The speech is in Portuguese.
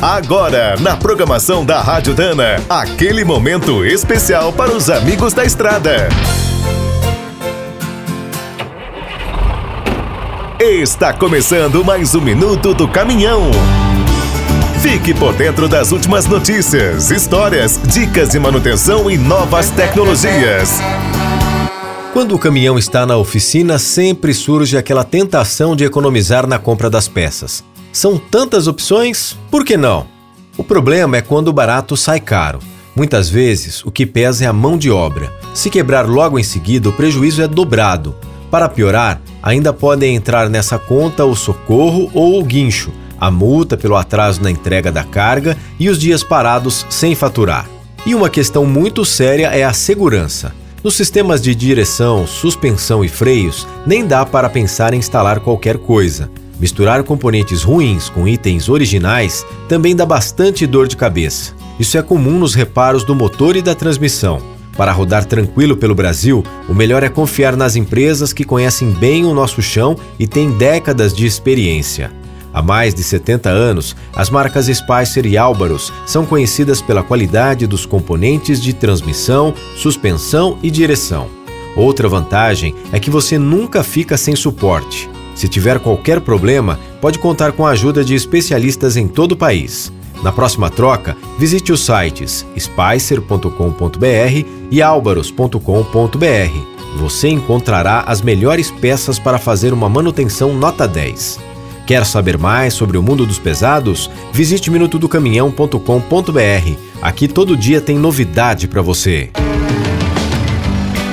Agora, na programação da Rádio Dana, aquele momento especial para os amigos da estrada. Está começando mais um minuto do caminhão. Fique por dentro das últimas notícias, histórias, dicas de manutenção e novas tecnologias. Quando o caminhão está na oficina, sempre surge aquela tentação de economizar na compra das peças. São tantas opções, por que não? O problema é quando o barato sai caro. Muitas vezes, o que pesa é a mão de obra. Se quebrar logo em seguida, o prejuízo é dobrado. Para piorar, ainda podem entrar nessa conta o socorro ou o guincho, a multa pelo atraso na entrega da carga e os dias parados sem faturar. E uma questão muito séria é a segurança. Nos sistemas de direção, suspensão e freios, nem dá para pensar em instalar qualquer coisa. Misturar componentes ruins com itens originais também dá bastante dor de cabeça. Isso é comum nos reparos do motor e da transmissão. Para rodar tranquilo pelo Brasil, o melhor é confiar nas empresas que conhecem bem o nosso chão e têm décadas de experiência. Há mais de 70 anos, as marcas Spicer e Álvaros são conhecidas pela qualidade dos componentes de transmissão, suspensão e direção. Outra vantagem é que você nunca fica sem suporte. Se tiver qualquer problema, pode contar com a ajuda de especialistas em todo o país. Na próxima troca, visite os sites spicer.com.br e albaros.com.br. Você encontrará as melhores peças para fazer uma manutenção nota 10. Quer saber mais sobre o mundo dos pesados? Visite minutodocaminhão.com.br. Aqui todo dia tem novidade para você.